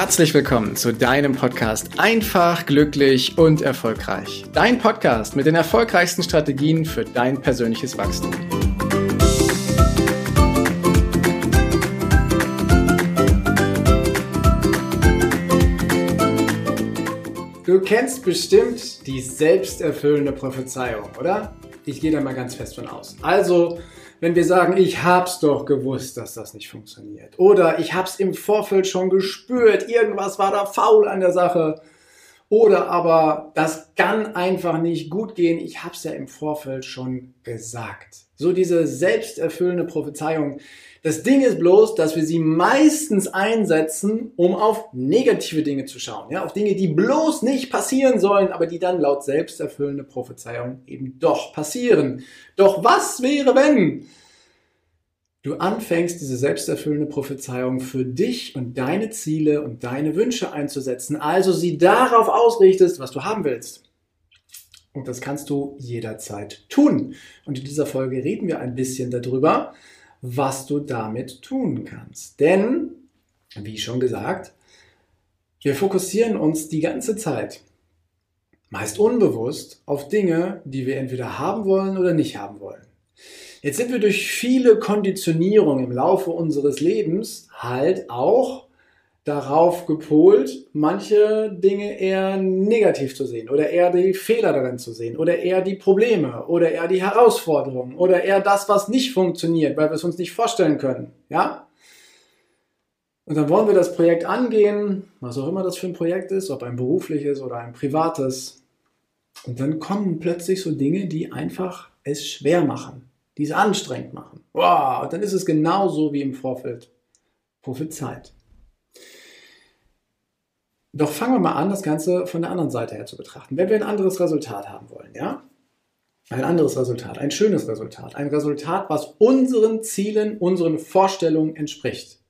Herzlich willkommen zu deinem Podcast Einfach, glücklich und erfolgreich. Dein Podcast mit den erfolgreichsten Strategien für dein persönliches Wachstum. Du kennst bestimmt die selbsterfüllende Prophezeiung, oder? Ich gehe da mal ganz fest von aus. Also, wenn wir sagen, ich hab's doch gewusst, dass das nicht funktioniert. Oder ich hab's im Vorfeld schon gespürt, irgendwas war da faul an der Sache. Oder aber das kann einfach nicht gut gehen, ich hab's ja im Vorfeld schon gesagt. So diese selbsterfüllende Prophezeiung, das Ding ist bloß, dass wir sie meistens einsetzen, um auf negative Dinge zu schauen. Ja, auf Dinge, die bloß nicht passieren sollen, aber die dann laut selbsterfüllende Prophezeiung eben doch passieren. Doch was wäre, wenn du anfängst, diese selbsterfüllende Prophezeiung für dich und deine Ziele und deine Wünsche einzusetzen, also sie darauf ausrichtest, was du haben willst? Und das kannst du jederzeit tun. Und in dieser Folge reden wir ein bisschen darüber, was du damit tun kannst. Denn, wie schon gesagt, wir fokussieren uns die ganze Zeit, meist unbewusst, auf Dinge, die wir entweder haben wollen oder nicht haben wollen. Jetzt sind wir durch viele Konditionierungen im Laufe unseres Lebens halt auch darauf gepolt, manche Dinge eher negativ zu sehen oder eher die Fehler darin zu sehen oder eher die Probleme oder eher die Herausforderungen oder eher das, was nicht funktioniert, weil wir es uns nicht vorstellen können. Ja? Und dann wollen wir das Projekt angehen, was auch immer das für ein Projekt ist, ob ein berufliches oder ein privates. Und dann kommen plötzlich so Dinge, die einfach es schwer machen, die es anstrengend machen. Wow, und dann ist es genauso wie im Vorfeld prophezeit. Doch fangen wir mal an, das Ganze von der anderen Seite her zu betrachten. Wenn wir ein anderes Resultat haben wollen, ja? Ein anderes Resultat, ein schönes Resultat, ein Resultat, was unseren Zielen, unseren Vorstellungen entspricht,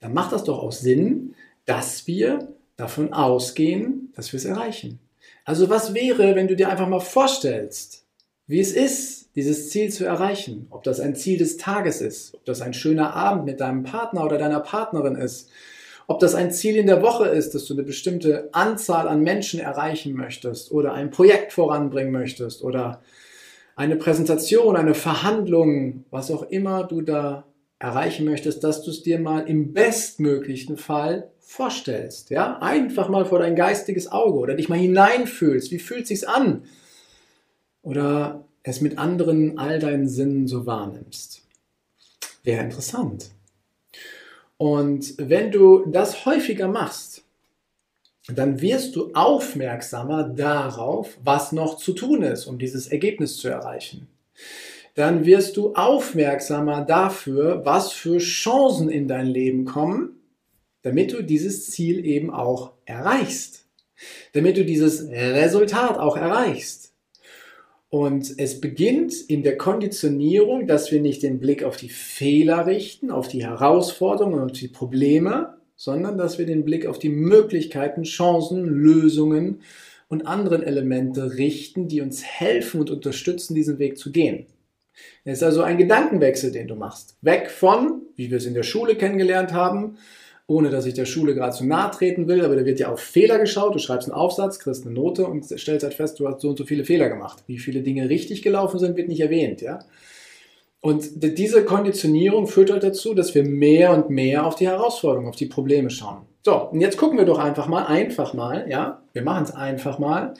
dann macht das doch auch Sinn, dass wir davon ausgehen, dass wir es erreichen. Also was wäre, wenn du dir einfach mal vorstellst, wie es ist, dieses Ziel zu erreichen? Ob das ein Ziel des Tages ist, ob das ein schöner Abend mit deinem Partner oder deiner Partnerin ist, ob das ein Ziel in der Woche ist, dass du eine bestimmte Anzahl an Menschen erreichen möchtest oder ein Projekt voranbringen möchtest oder eine Präsentation, eine Verhandlung, was auch immer du da erreichen möchtest, dass du es dir mal im bestmöglichen Fall vorstellst. Ja? Einfach mal vor dein geistiges Auge oder dich mal hineinfühlst. Wie fühlt es sich an? Oder es mit anderen all deinen Sinnen so wahrnimmst. Wäre interessant. Und wenn du das häufiger machst, dann wirst du aufmerksamer darauf, was noch zu tun ist, um dieses Ergebnis zu erreichen. Dann wirst du aufmerksamer dafür, was für Chancen in dein Leben kommen, damit du dieses Ziel eben auch erreichst. Damit du dieses Resultat auch erreichst. Und es beginnt in der Konditionierung, dass wir nicht den Blick auf die Fehler richten, auf die Herausforderungen und die Probleme, sondern dass wir den Blick auf die Möglichkeiten, Chancen, Lösungen und anderen Elemente richten, die uns helfen und unterstützen, diesen Weg zu gehen. Es ist also ein Gedankenwechsel, den du machst. Weg von, wie wir es in der Schule kennengelernt haben, ohne dass ich der Schule gerade zu nahe treten will, aber da wird ja auf Fehler geschaut, du schreibst einen Aufsatz, kriegst eine Note und stellst halt fest, du hast so und so viele Fehler gemacht. Wie viele Dinge richtig gelaufen sind, wird nicht erwähnt, ja. Und diese Konditionierung führt halt dazu, dass wir mehr und mehr auf die Herausforderungen, auf die Probleme schauen. So, und jetzt gucken wir doch einfach mal, einfach mal, ja, wir machen es einfach mal,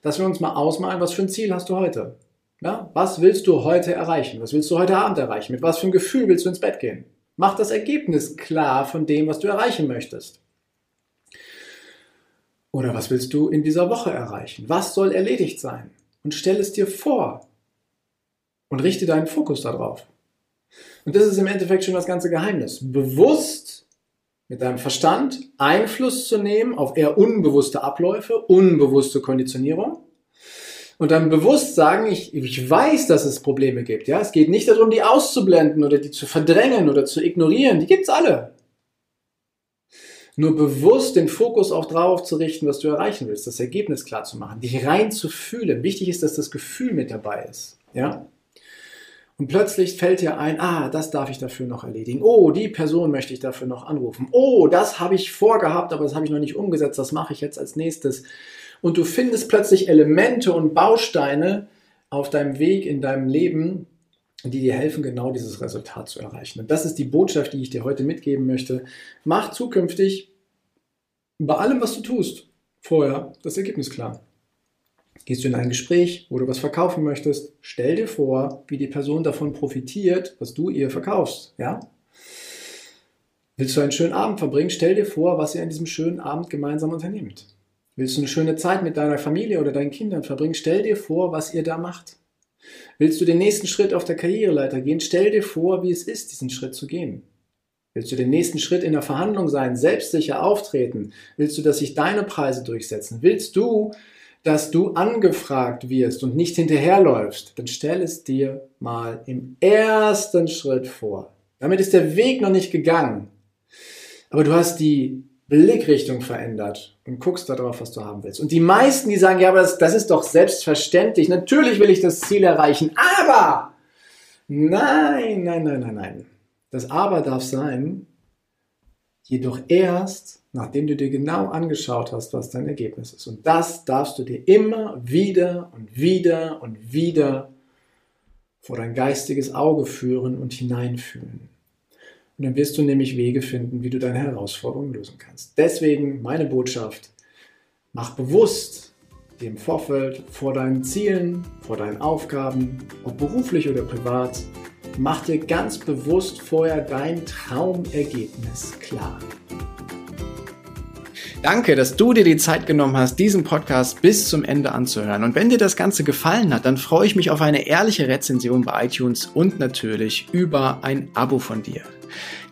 dass wir uns mal ausmalen, was für ein Ziel hast du heute? Ja, was willst du heute erreichen? Was willst du heute Abend erreichen? Mit was für einem Gefühl willst du ins Bett gehen? Mach das Ergebnis klar von dem, was du erreichen möchtest. Oder was willst du in dieser Woche erreichen? Was soll erledigt sein? Und stell es dir vor. Und richte deinen Fokus darauf. Und das ist im Endeffekt schon das ganze Geheimnis. Bewusst mit deinem Verstand Einfluss zu nehmen auf eher unbewusste Abläufe, unbewusste Konditionierung und dann bewusst sagen, ich, ich weiß, dass es Probleme gibt. Ja, es geht nicht darum, die auszublenden oder die zu verdrängen oder zu ignorieren. Die gibt's alle. Nur bewusst den Fokus auch drauf zu richten, was du erreichen willst, das Ergebnis klar zu machen, dich rein zu fühlen. Wichtig ist, dass das Gefühl mit dabei ist. Ja. Und plötzlich fällt dir ein, ah, das darf ich dafür noch erledigen. Oh, die Person möchte ich dafür noch anrufen. Oh, das habe ich vorgehabt, aber das habe ich noch nicht umgesetzt. Das mache ich jetzt als nächstes. Und du findest plötzlich Elemente und Bausteine auf deinem Weg in deinem Leben, die dir helfen, genau dieses Resultat zu erreichen. Und das ist die Botschaft, die ich dir heute mitgeben möchte. Mach zukünftig bei allem, was du tust, vorher das Ergebnis klar. Gehst du in ein Gespräch, wo du was verkaufen möchtest, stell dir vor, wie die Person davon profitiert, was du ihr verkaufst. Ja? Willst du einen schönen Abend verbringen, stell dir vor, was ihr an diesem schönen Abend gemeinsam unternehmt. Willst du eine schöne Zeit mit deiner Familie oder deinen Kindern verbringen, stell dir vor, was ihr da macht. Willst du den nächsten Schritt auf der Karriereleiter gehen, stell dir vor, wie es ist, diesen Schritt zu gehen. Willst du den nächsten Schritt in der Verhandlung sein, selbstsicher auftreten? Willst du, dass sich deine Preise durchsetzen? Willst du dass du angefragt wirst und nicht hinterherläufst, dann stell es dir mal im ersten Schritt vor. Damit ist der Weg noch nicht gegangen. Aber du hast die Blickrichtung verändert und guckst darauf, was du haben willst. Und die meisten, die sagen, ja, aber das, das ist doch selbstverständlich. Natürlich will ich das Ziel erreichen, aber nein, nein, nein, nein, nein. Das Aber darf sein, jedoch erst, nachdem du dir genau angeschaut hast, was dein Ergebnis ist. Und das darfst du dir immer wieder und wieder und wieder vor dein geistiges Auge führen und hineinfühlen. Und dann wirst du nämlich Wege finden, wie du deine Herausforderungen lösen kannst. Deswegen meine Botschaft, mach bewusst dir im Vorfeld vor deinen Zielen, vor deinen Aufgaben, ob beruflich oder privat, mach dir ganz bewusst vorher dein Traumergebnis klar. Danke, dass du dir die Zeit genommen hast, diesen Podcast bis zum Ende anzuhören. Und wenn dir das Ganze gefallen hat, dann freue ich mich auf eine ehrliche Rezension bei iTunes und natürlich über ein Abo von dir.